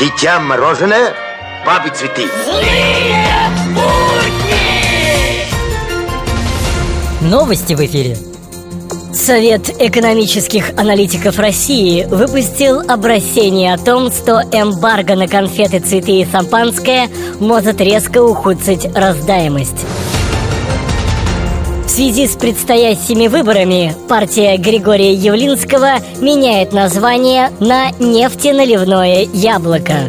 Детям мороженое, бабы цветы. Злые будни! Новости в эфире. Совет экономических аналитиков России выпустил обращение о том, что эмбарго на конфеты, цветы и шампанское может резко ухудшить раздаемость. В связи с предстоящими выборами партия Григория Явлинского меняет название на «Нефтеналивное яблоко».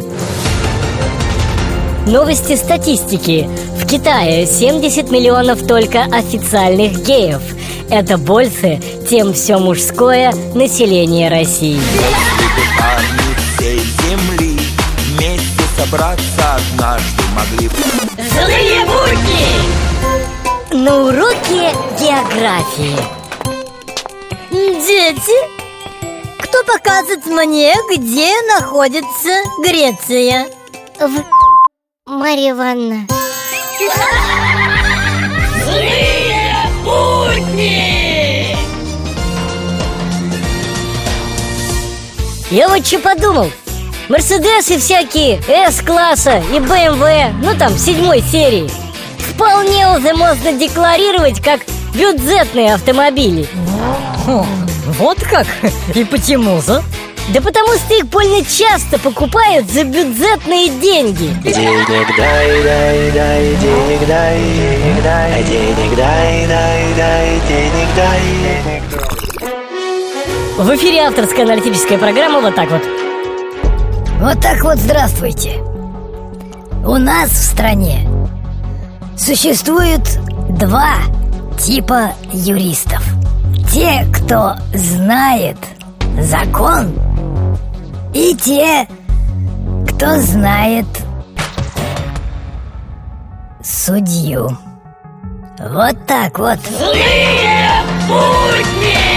Новости статистики. В Китае 70 миллионов только официальных геев. Это больше, чем все мужское население России. Если бы парни всей земли Вместе собраться однажды могли Злые! На уроке географии. Дети, кто покажет мне, где находится Греция? В... Марья Ивановна Злые будни! Я вот что подумал. Мерседесы всякие, С-класса и БМВ, ну там, седьмой серии. Вполне уже можно декларировать как бюджетные автомобили. Вот как? И почему же? Да потому что их больно часто покупают за бюджетные деньги. Денег дай, дай, дай, денег дай, денег дай, денег дай, дай, дай, денег дай. В эфире авторская аналитическая программа вот так вот. Вот так вот здравствуйте. У нас в стране существует два типа юристов. Те, кто знает закон, и те, кто знает судью. Вот так вот. Злые будни!